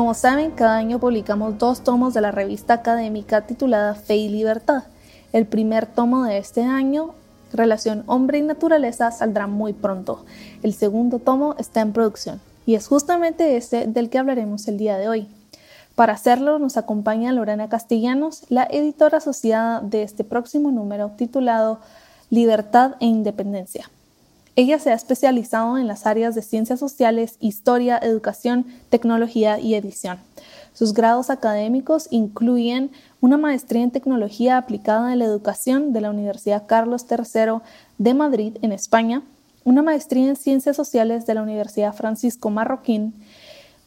Como saben, cada año publicamos dos tomos de la revista académica titulada Fe y Libertad. El primer tomo de este año, Relación Hombre y Naturaleza, saldrá muy pronto. El segundo tomo está en producción y es justamente este del que hablaremos el día de hoy. Para hacerlo nos acompaña Lorena Castellanos, la editora asociada de este próximo número titulado Libertad e Independencia. Ella se ha especializado en las áreas de ciencias sociales, historia, educación, tecnología y edición. Sus grados académicos incluyen una maestría en tecnología aplicada en la educación de la Universidad Carlos III de Madrid, en España, una maestría en ciencias sociales de la Universidad Francisco Marroquín,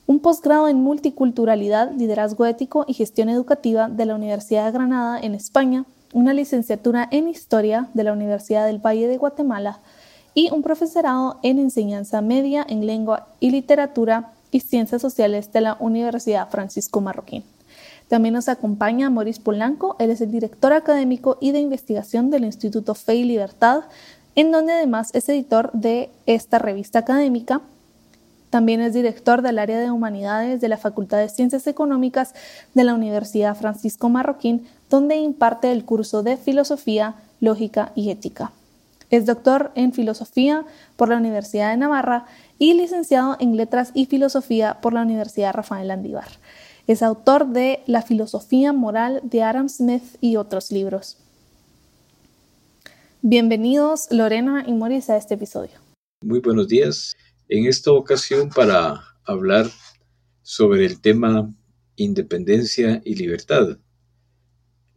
un posgrado en multiculturalidad, liderazgo ético y gestión educativa de la Universidad de Granada, en España, una licenciatura en historia de la Universidad del Valle de Guatemala, y un profesorado en enseñanza media en lengua y literatura y ciencias sociales de la Universidad Francisco Marroquín. También nos acompaña Maurice Polanco, él es el director académico y de investigación del Instituto Fe y Libertad, en donde además es editor de esta revista académica. También es director del área de humanidades de la Facultad de Ciencias Económicas de la Universidad Francisco Marroquín, donde imparte el curso de Filosofía, Lógica y Ética. Es doctor en Filosofía por la Universidad de Navarra y licenciado en Letras y Filosofía por la Universidad Rafael Landívar. Es autor de La filosofía moral de Adam Smith y otros libros. Bienvenidos Lorena y Maurice a este episodio. Muy buenos días. En esta ocasión para hablar sobre el tema independencia y libertad.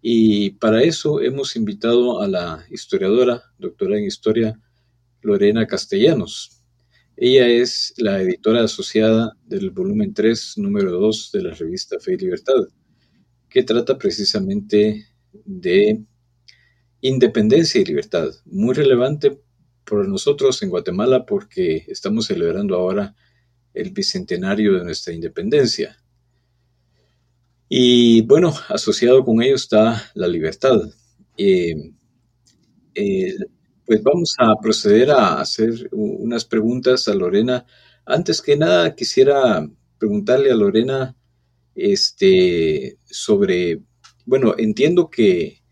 Y para eso hemos invitado a la historiadora, doctora en historia, Lorena Castellanos. Ella es la editora asociada del volumen 3, número 2 de la revista Fe y Libertad, que trata precisamente de independencia y libertad, muy relevante para nosotros en Guatemala porque estamos celebrando ahora el bicentenario de nuestra independencia. Y bueno, asociado con ello está la libertad. Eh, eh, pues vamos a proceder a hacer unas preguntas a Lorena. Antes que nada, quisiera preguntarle a Lorena este, sobre, bueno, entiendo que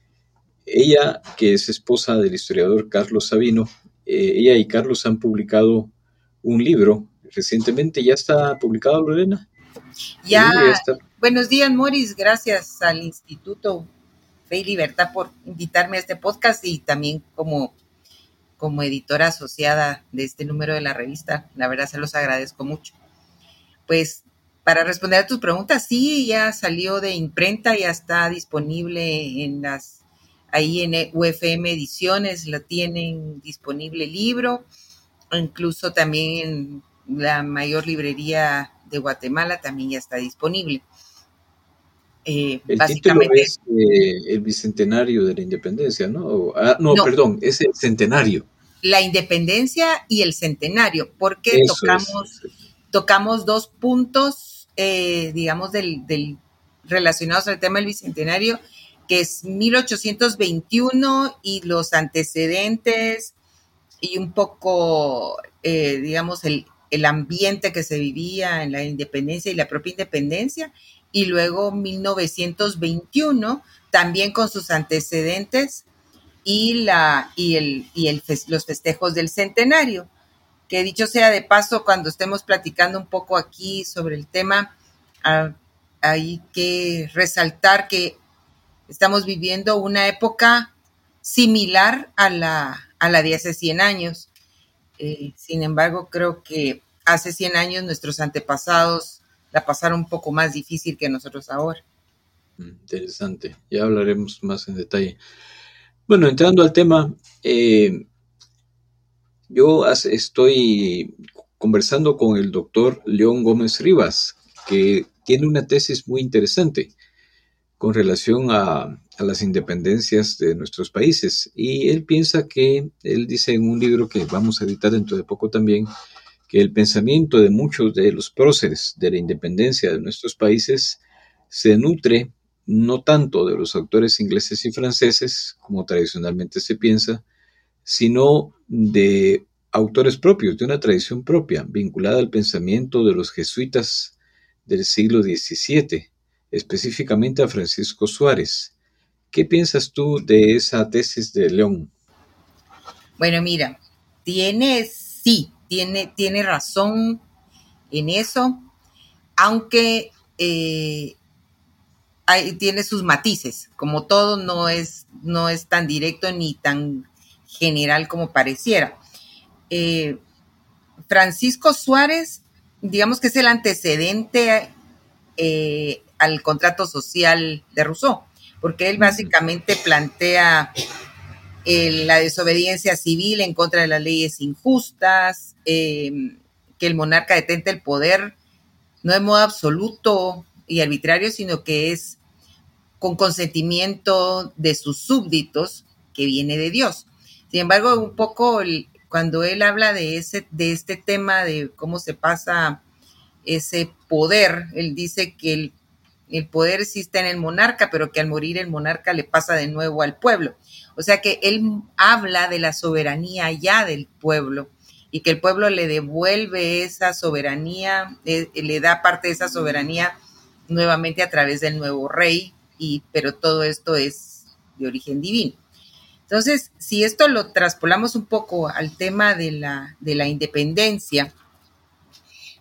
ella, que es esposa del historiador Carlos Sabino, eh, ella y Carlos han publicado un libro recientemente. ¿Ya está publicado, Lorena? Ya, buenos días, Moris. Gracias al Instituto Fe y Libertad por invitarme a este podcast y también como, como editora asociada de este número de la revista. La verdad se los agradezco mucho. Pues para responder a tus preguntas, sí, ya salió de imprenta, ya está disponible en las, ahí en UFM Ediciones, lo tienen disponible libro, incluso también en la mayor librería de Guatemala también ya está disponible. Eh, el básicamente, es eh, el bicentenario de la independencia, ¿no? Ah, no, perdón, es el centenario. La independencia y el centenario, porque tocamos, tocamos dos puntos, eh, digamos, del, del, relacionados al tema del bicentenario, que es 1821 y los antecedentes y un poco, digamos, el, el ambiente que se vivía en la independencia y la propia independencia, y luego 1921, también con sus antecedentes y, la, y, el, y el, los festejos del centenario. Que dicho sea de paso, cuando estemos platicando un poco aquí sobre el tema, ah, hay que resaltar que estamos viviendo una época similar a la, a la de hace 100 años. Eh, sin embargo, creo que hace 100 años nuestros antepasados la pasaron un poco más difícil que nosotros ahora. Mm, interesante, ya hablaremos más en detalle. Bueno, entrando al tema, eh, yo estoy conversando con el doctor León Gómez Rivas, que tiene una tesis muy interesante con relación a, las independencias de nuestros países. Y él piensa que, él dice en un libro que vamos a editar dentro de poco también, que el pensamiento de muchos de los próceres de la independencia de nuestros países se nutre no tanto de los autores ingleses y franceses, como tradicionalmente se piensa, sino de autores propios, de una tradición propia, vinculada al pensamiento de los jesuitas del siglo XVII, específicamente a Francisco Suárez. ¿Qué piensas tú de esa tesis de León? Bueno, mira, tiene, sí, tiene, tiene razón en eso, aunque eh, tiene sus matices, como todo no es, no es tan directo ni tan general como pareciera. Eh, Francisco Suárez, digamos que es el antecedente eh, al contrato social de Rousseau, porque él básicamente plantea la desobediencia civil en contra de las leyes injustas, que el monarca detente el poder no de modo absoluto y arbitrario, sino que es con consentimiento de sus súbditos que viene de Dios. Sin embargo, un poco cuando él habla de, ese, de este tema de cómo se pasa ese poder, él dice que el, el poder sí está en el monarca, pero que al morir el monarca le pasa de nuevo al pueblo. O sea que él habla de la soberanía ya del pueblo y que el pueblo le devuelve esa soberanía, eh, le da parte de esa soberanía nuevamente a través del nuevo rey, y, pero todo esto es de origen divino. Entonces, si esto lo traspolamos un poco al tema de la, de la independencia,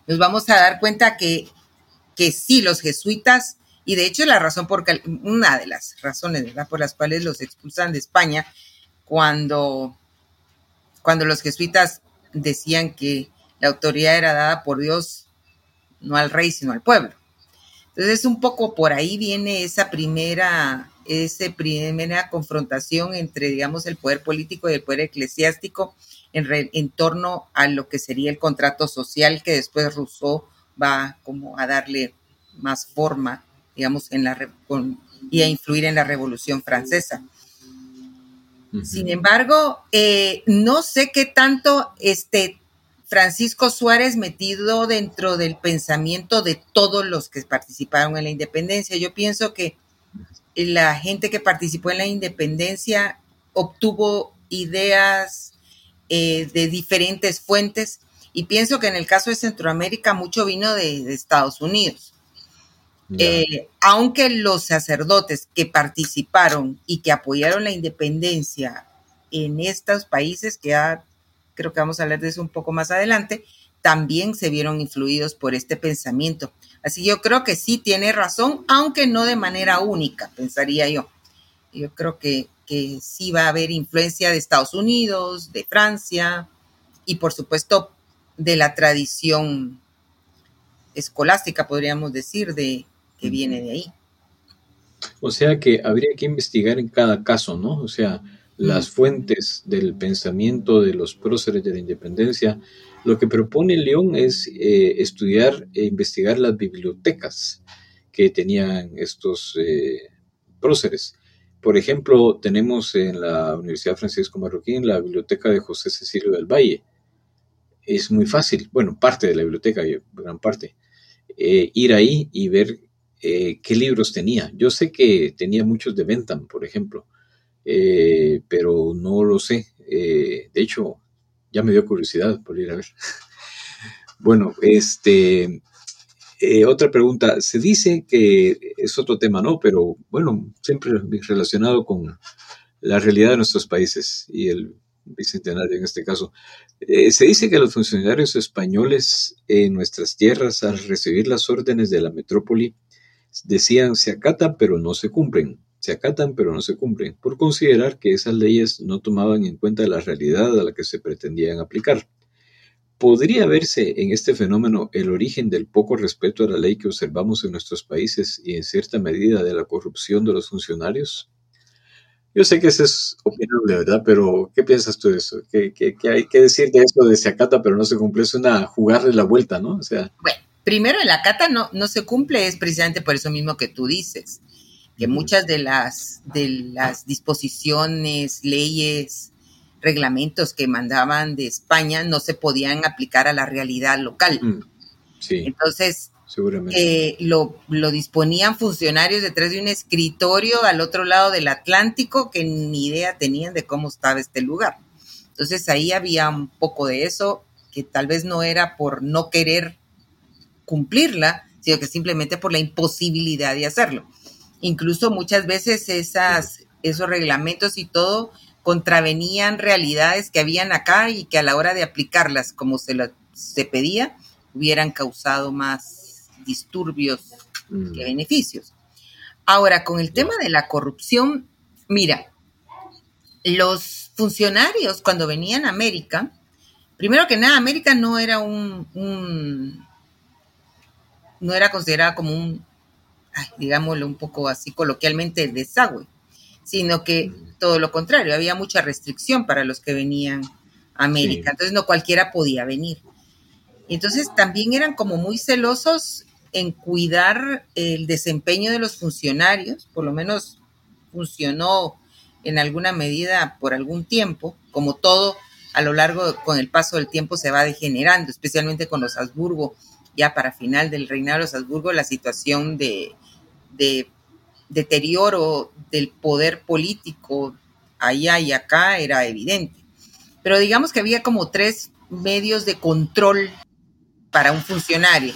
nos vamos a dar cuenta que, que sí, los jesuitas, y de hecho la razón por una de las razones por las cuales los expulsan de España, cuando, cuando los jesuitas decían que la autoridad era dada por Dios, no al rey, sino al pueblo. Entonces, un poco por ahí viene esa primera, esa primera confrontación entre, digamos, el poder político y el poder eclesiástico en, en torno a lo que sería el contrato social que después Rousseau va como a darle más forma, digamos, en la, y a influir en la Revolución Francesa. Sin embargo, eh, no sé qué tanto este, Francisco Suárez metido dentro del pensamiento de todos los que participaron en la independencia. Yo pienso que la gente que participó en la independencia obtuvo ideas eh, de diferentes fuentes y pienso que en el caso de Centroamérica mucho vino de Estados Unidos. Eh, aunque los sacerdotes que participaron y que apoyaron la independencia en estos países, que creo que vamos a hablar de eso un poco más adelante, también se vieron influidos por este pensamiento. Así que yo creo que sí tiene razón, aunque no de manera única, pensaría yo. Yo creo que, que sí va a haber influencia de Estados Unidos, de Francia y por supuesto de la tradición escolástica, podríamos decir, de, que viene de ahí. O sea que habría que investigar en cada caso, ¿no? O sea, las fuentes del pensamiento de los próceres de la independencia. Lo que propone León es eh, estudiar e investigar las bibliotecas que tenían estos eh, próceres. Por ejemplo, tenemos en la Universidad Francisco Marroquín la biblioteca de José Cecilio del Valle. Es muy fácil, bueno, parte de la biblioteca, gran parte, eh, ir ahí y ver eh, qué libros tenía. Yo sé que tenía muchos de Bentham, por ejemplo, eh, pero no lo sé. Eh, de hecho, ya me dio curiosidad por ir a ver. bueno, este, otra pregunta. Se dice que es otro tema, ¿no? Pero bueno, siempre relacionado con la realidad de nuestros países y el bicentenario en este caso. se dice que los funcionarios españoles en nuestras tierras, al recibir las órdenes de la metrópoli, decían se acatan pero no se cumplen, se acatan pero no se cumplen, por considerar que esas leyes no tomaban en cuenta la realidad a la que se pretendían aplicar. ¿Podría verse en este fenómeno el origen del poco respeto a la ley que observamos en nuestros países y en cierta medida de la corrupción de los funcionarios? Yo sé que eso es opinable, ¿verdad? Pero ¿qué piensas tú de eso? ¿Qué, hay que decir de eso de se acata pero no se cumple? Es una jugarle la vuelta, ¿no? O sea, primero en la cata no, no se cumple, es precisamente por eso mismo que tú dices. que muchas de las, de las disposiciones, leyes, reglamentos que mandaban de España no se podían aplicar a la realidad local. Mm, sí. Entonces, eh, lo, lo, disponían funcionarios detrás de un escritorio al otro lado del Atlántico que ni idea tenían de cómo estaba este lugar. Entonces ahí había un poco de eso, que tal vez no era por no querer cumplirla, sino que simplemente por la imposibilidad de hacerlo. Incluso muchas veces esas, esos reglamentos y todo contravenían realidades que habían acá y que a la hora de aplicarlas como se, se pedía, hubieran causado más disturbios que mm. beneficios. Ahora, con el tema de la corrupción, mira, los funcionarios cuando venían a América, primero que nada, América no era un, no era considerada como un, digámoslo un poco así coloquialmente, desagüe sino que todo lo contrario, había mucha restricción para los que venían a América, entonces no cualquiera podía venir. Entonces también eran como muy celosos en cuidar el desempeño de los funcionarios, por lo menos funcionó en alguna medida por algún tiempo, como todo a lo largo, con el paso del tiempo se va degenerando, especialmente con los Habsburgo, ya para final del reinado de los Habsburgo, la situación de, de deterioro del poder político allá y acá era evidente. Pero digamos que había como tres medios de control para un funcionario,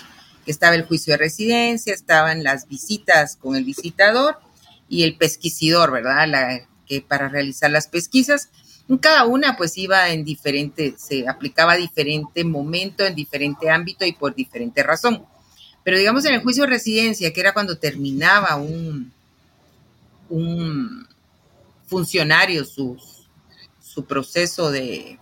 estaba el juicio de residencia, estaban las visitas con el visitador y el pesquisidor, ¿verdad? La, que para realizar las pesquisas, cada una pues iba en diferente, se aplicaba a diferente momento, en diferente ámbito y por diferente razón. Pero digamos en el juicio de residencia, que era cuando terminaba un, un funcionario su, su proceso de,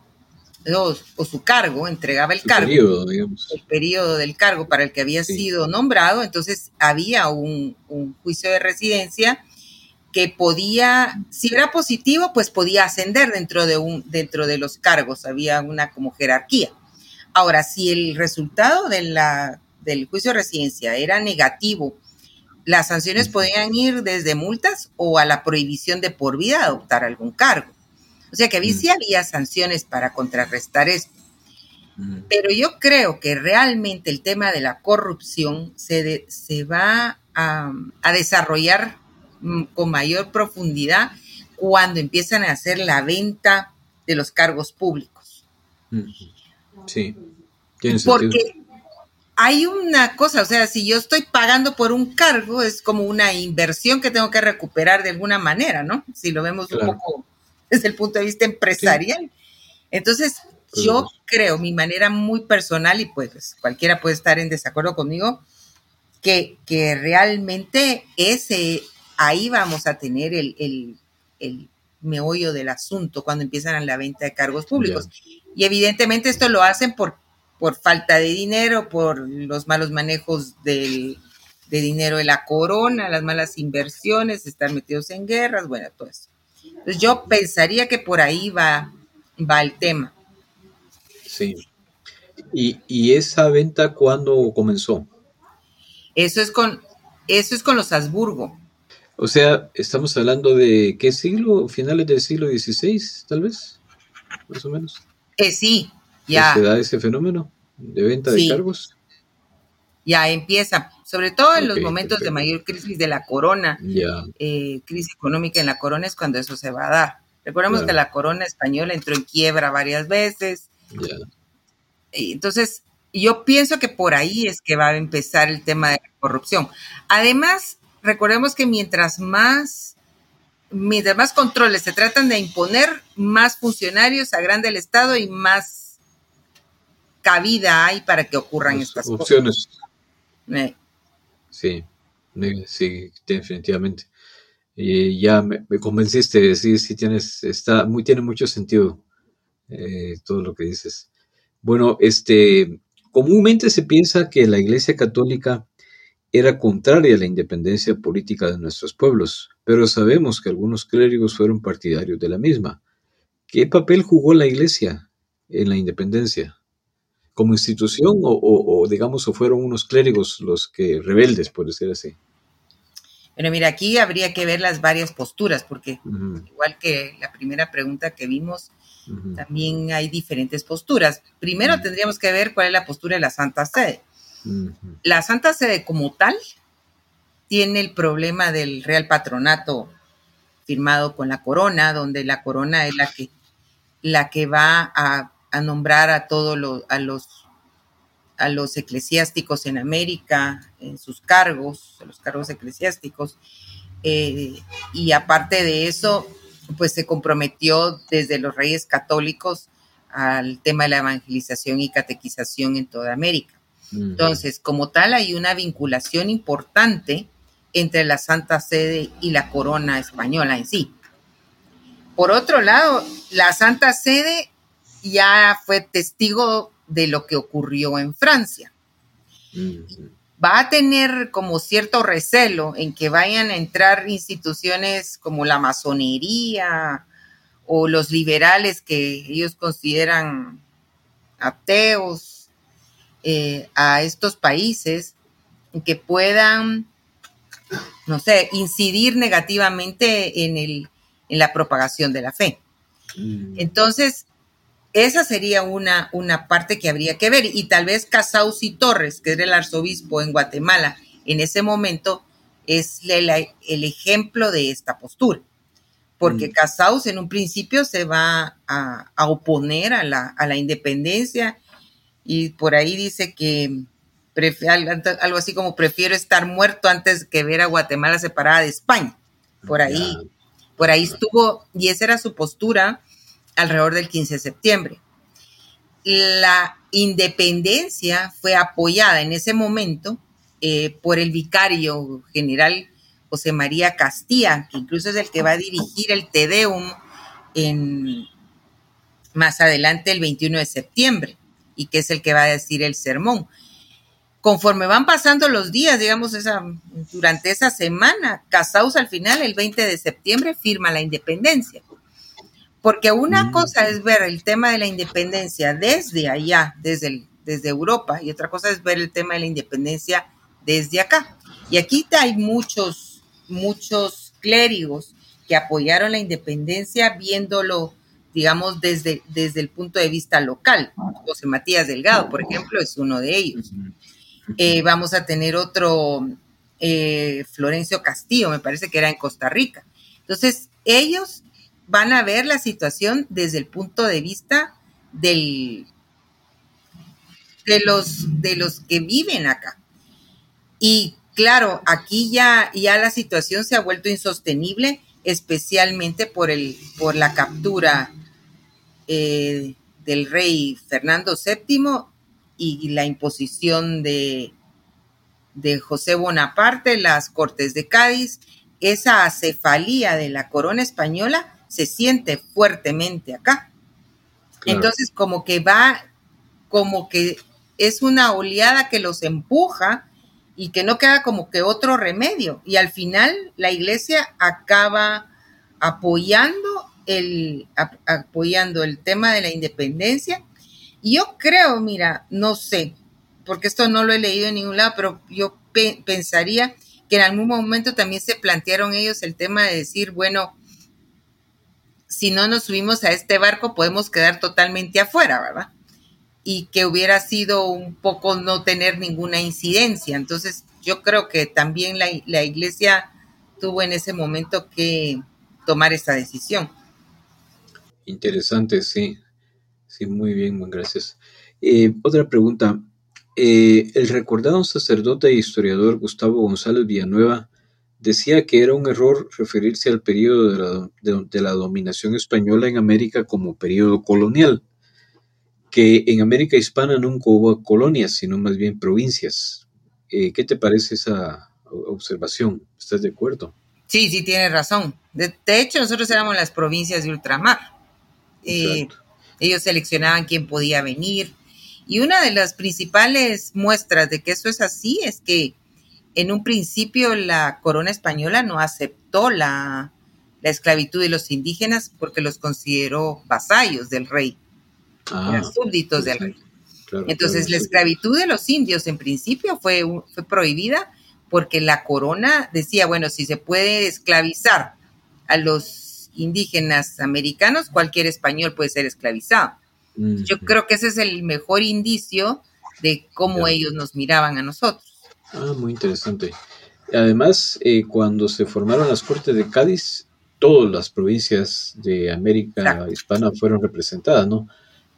o, su cargo, entregaba el cargo, el periodo del cargo para el que había sido nombrado, entonces había un, juicio de residencia que podía, si era positivo, pues podía ascender dentro de, un, dentro de los cargos, había una como jerarquía. Ahora, si el resultado de la, del juicio de residencia era negativo las sanciones podían ir desde multas o a la prohibición de por vida adoptar algún cargo. O sea que había, sí había sanciones para contrarrestar esto. Pero yo creo que realmente el tema de la corrupción se, se va a, desarrollar mm, con mayor profundidad cuando empiezan a hacer la venta de los cargos públicos. Sí. Porque hay una cosa, o sea, si yo estoy pagando por un cargo, es como una inversión que tengo que recuperar de alguna manera, ¿no? Si lo vemos un poco desde el punto de vista empresarial. Entonces, yo creo, mi manera muy personal, y pues cualquiera puede estar en desacuerdo conmigo, que, que realmente ese, ahí vamos a tener el, el, el meollo del asunto cuando empiezan la venta de cargos públicos. Y evidentemente esto lo hacen por por falta de dinero, por los malos manejos del, de dinero de la corona, las malas inversiones, estar metidos en guerras, bueno, todo eso. Entonces yo pensaría que por ahí va, va el tema. Sí. ¿Y, esa venta cuándo comenzó? Eso es con, eso es con los Habsburgo. O sea, estamos hablando de qué siglo, finales del siglo XVI, tal vez, más o menos. Eh, sí, ya. ¿Se da ese fenómeno de venta de cargos? Ya empieza, sobre todo en los momentos de mayor crisis de la corona, eh, crisis económica en la corona es cuando eso se va a dar. Recordemos que la corona española entró en quiebra varias veces. Entonces, yo pienso que por ahí es que va a empezar el tema de la corrupción. Además, recordemos que mientras más, mientras más controles se tratan de imponer, más funcionarios agranda el Estado y más cabida hay para que ocurran estas opciones. cosas. Sí, sí, definitivamente. Y ya me, convenciste, sí, sí tienes, está muy, tiene mucho sentido eh, todo lo que dices. Bueno, este, comúnmente se piensa que la Iglesia Católica era contraria a la independencia política de nuestros pueblos, pero sabemos que algunos clérigos fueron partidarios de la misma. ¿Qué papel jugó la Iglesia en la independencia? Como institución o, digamos o fueron unos clérigos los que rebeldes, por decir así? Bueno, mira, aquí habría que ver las varias posturas, porque igual que la primera pregunta que vimos, también hay diferentes posturas. Primero tendríamos que ver cuál es la postura de la Santa Sede. La Santa Sede como tal tiene el problema del Real Patronato firmado con la corona, donde la corona es la que, la que va a, nombrar a todos los, a los, a los eclesiásticos en América, en sus cargos, los cargos eclesiásticos. Eh, y aparte de eso, pues se comprometió desde los reyes católicos al tema de la evangelización y catequización en toda América. Entonces, como tal, hay una vinculación importante entre la Santa Sede y la corona española en sí. Por otro lado, la Santa Sede ya fue testigo de lo que ocurrió en Francia. Va a tener como cierto recelo en que vayan a entrar instituciones como la masonería o los liberales que ellos consideran ateos eh, a estos países que puedan no sé, incidir negativamente en, el, en la propagación de la fe. Mm. Entonces, esa sería una, una parte que habría que ver. Y tal vez Casausi Torres, que era el arzobispo en Guatemala en ese momento, es el ejemplo de esta postura. Porque mm. Casaus en un principio se va a, oponer a la, a la independencia y por ahí dice que algo así como prefiero estar muerto antes que ver a Guatemala separada de España. Por ahí, por ahí estuvo, y esa era su postura alrededor del 15 de septiembre. La independencia fue apoyada en ese momento eh, por el vicario general José María Castilla, que incluso es el que va a dirigir el Tedeum en, más adelante el 21 de septiembre y que es el que va a decir el sermón conforme van pasando los días, digamos, durante esa semana, Casaus al final, el 20 de septiembre, firma la independencia. Porque una mm. cosa es ver el tema de la independencia desde allá, desde, desde Europa, y otra cosa es ver el tema de la independencia desde acá. Y aquí hay muchos, muchos clérigos que apoyaron la independencia viéndolo, digamos, desde, desde el punto de vista local. José Matías Delgado, por ejemplo, es uno de ellos. Eh, vamos a tener otro eh, Florencio Castillo, me parece que era en Costa Rica. Entonces, ellos van a ver la situación desde el punto de vista del, de, los, de los que viven acá. Y claro, aquí ya, ya la situación se ha vuelto insostenible, especialmente por, el, por la captura eh, del rey Fernando VII y la imposición de, de José Bonaparte, las Cortes de Cádiz, esa acefalía de la corona española se siente fuertemente acá. Entonces, como que va, como que es una oleada que los empuja y que no queda como que otro remedio. Y al final la iglesia acaba apoyando el, apoyando el tema de la independencia yo creo, mira, no sé, porque esto no lo he leído en ningún lado, pero yo pensaría que en algún momento también se plantearon ellos el tema de decir, bueno, si no nos subimos a este barco podemos quedar totalmente afuera, ¿verdad? Y que hubiera sido un poco no tener ninguna incidencia. Entonces, yo creo que también la, la iglesia tuvo en ese momento que tomar esa decisión. Interesante, sí. Sí, muy bien, gracias. Eh, otra pregunta. Eh, el recordado sacerdote e historiador Gustavo González Villanueva decía que era un error referirse al periodo de la, dominación española en América como periodo colonial, que en América hispana nunca hubo colonias, sino más bien provincias. Eh, ¿Qué te parece esa observación? ¿Estás de acuerdo? Sí, sí, tiene razón. De, hecho, nosotros éramos las provincias de ultramar. Ellos seleccionaban quién podía venir. Y una de las principales muestras de que eso es así es que en un principio la corona española no aceptó la, esclavitud de los indígenas porque los consideró vasallos del rey, ah, súbditos del rey. Entonces la esclavitud de los indios en principio fue, fue prohibida porque la corona decía, bueno, si se puede esclavizar a los indígenas americanos, cualquier español puede ser esclavizado. Yo creo que ese es el mejor indicio de cómo ellos nos miraban a nosotros. Ah, muy interesante. Además, eh, cuando se formaron las Cortes de Cádiz, todas las provincias de América Hispana fueron representadas, ¿no?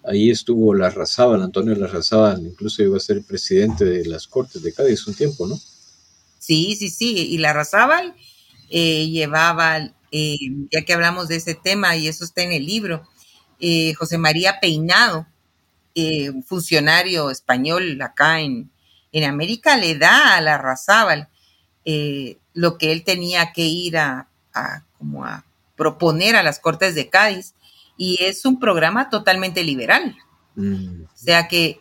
Ahí estuvo Larrazábal, Antonio Larrazábal, incluso iba a ser presidente de las Cortes de Cádiz un tiempo, ¿no? Sí, sí, sí, y Larrazábal eh, llevaba, eh, ya que hablamos de ese tema, y eso está en el libro, eh, José María Peinado, funcionario español acá en, en, América, le da a Larrazábal lo que él tenía que ir a, a, como a proponer a las Cortes de Cádiz y es un programa totalmente liberal. Mm. O sea que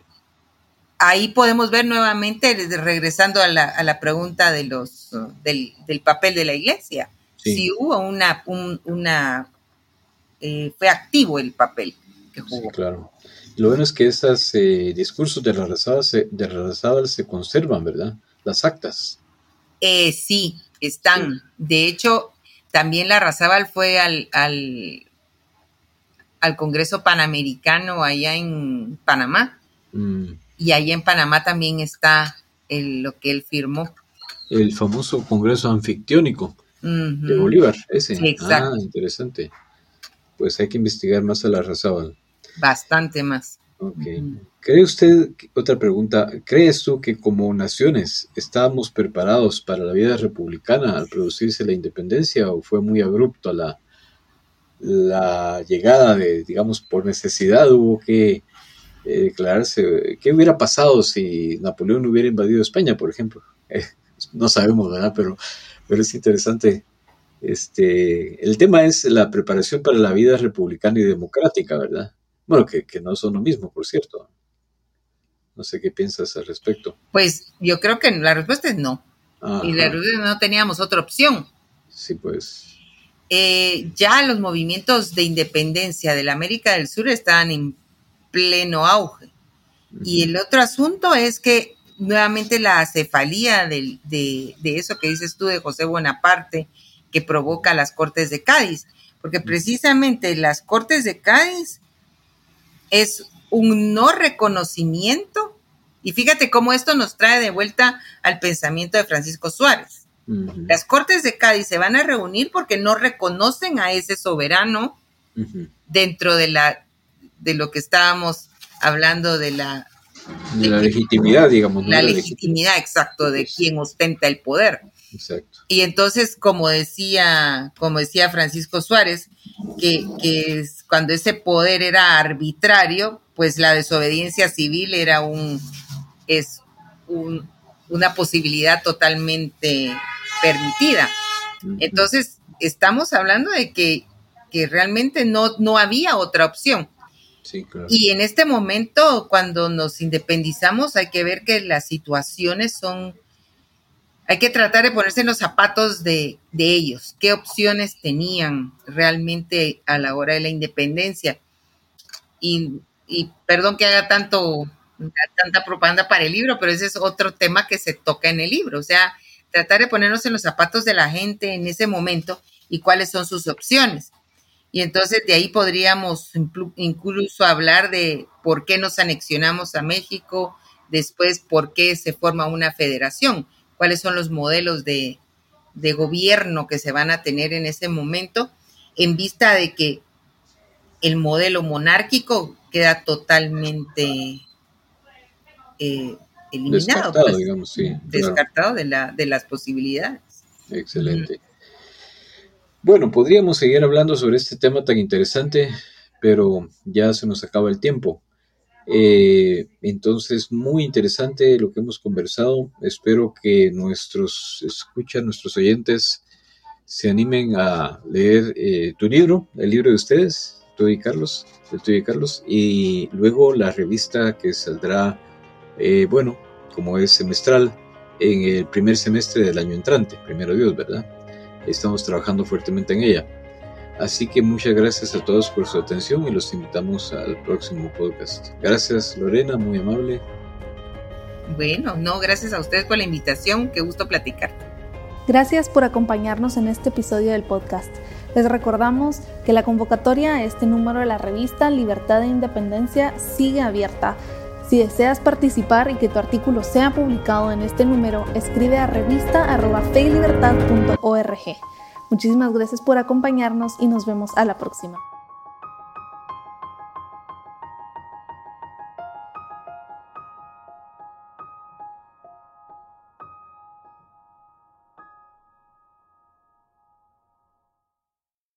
ahí podemos ver nuevamente, regresando a la, pregunta de los, del, papel de la iglesia, si hubo una, una eh, fue activo el papel que jugó. claro. Lo bueno es que esos eh, discursos de la se, de se conservan, ¿verdad? Las actas. Eh, sí, están. De hecho, también la Razábal fue al, al Congreso Panamericano allá en Panamá. Mm. Y ahí en Panamá también está lo que él firmó. El famoso Congreso Anfictiónico de Bolívar, ese. exacto. Ah, interesante. Pues hay que investigar más a la Razábal. Bastante más. Ok. ¿Cree usted, otra pregunta, ¿crees tú que como naciones estábamos preparados para la vida republicana al producirse la independencia o fue muy abrupto la, la llegada de, digamos, por necesidad hubo que eh, declararse. ¿Qué hubiera pasado si Napoleón hubiera invadido España, por ejemplo? Eh, no sabemos, ¿verdad? Pero, pero es interesante. Este, el tema es la preparación para la vida republicana y democrática, ¿verdad? Bueno, que, no son lo mismo, por cierto. No sé qué piensas al respecto. Pues yo creo que la respuesta es no. Y la respuesta no teníamos otra opción. Sí, pues. Eh, ya los movimientos de independencia de la América del Sur estaban en pleno auge. Y el otro asunto es que nuevamente la cefalía de, de, eso que dices tú de José Bonaparte, que provoca las Cortes de Cádiz, porque precisamente las Cortes de Cádiz es un no reconocimiento, y fíjate cómo esto nos trae de vuelta al pensamiento de Francisco Suárez. Las Cortes de Cádiz se van a reunir porque no reconocen a ese soberano dentro de la de lo que estábamos hablando de la de la legitimidad, digamos. La, legitimidad, exacto, de quien ostenta el poder. Exacto. Y entonces, como decía, como decía Francisco Suárez, que, que cuando ese poder era arbitrario, pues la desobediencia civil era un, es una posibilidad totalmente permitida. Entonces, estamos hablando de que, que realmente no, no había otra opción. Y en este momento, cuando nos independizamos, hay que ver que las situaciones son, hay que tratar de ponerse en los zapatos de, ellos, qué opciones tenían realmente a la hora de la independencia. Y, y perdón que haga tanto, tanta propaganda para el libro, pero ese es otro tema que se toca en el libro. O sea, tratar de ponernos en los zapatos de la gente en ese momento y cuáles son sus opciones. Y entonces de ahí podríamos incluso hablar de por qué nos anexionamos a México, después por qué se forma una federación, cuáles son los modelos de, gobierno que se van a tener en ese momento, en vista de que el modelo monárquico queda totalmente eh, eliminado, descartado, pues, digamos, sí, descartado de, la, de las posibilidades. Excelente. Bueno, podríamos seguir hablando sobre este tema tan interesante, pero ya se nos acaba el tiempo. Eh, entonces, muy interesante lo que hemos conversado. Espero que nuestros escuchan, nuestros oyentes, se animen a leer eh, tu libro, el libro de ustedes, tú y Carlos, el tuyo y Carlos, y luego la revista que saldrá, eh, bueno, como es semestral, en el primer semestre del año entrante, primero Dios, ¿verdad? estamos trabajando fuertemente en ella. Así que muchas gracias a todos por su atención y los invitamos al próximo podcast. Gracias Lorena, muy amable. Bueno, no, gracias a ustedes por la invitación, qué gusto platicar. Gracias por acompañarnos en este episodio del podcast. Les recordamos que la convocatoria a este número de la revista Libertad e Independencia sigue abierta. Si deseas participar y que tu artículo sea publicado en este número, escribe a revista.feilibertad.org. Muchísimas gracias por acompañarnos y nos vemos a la próxima.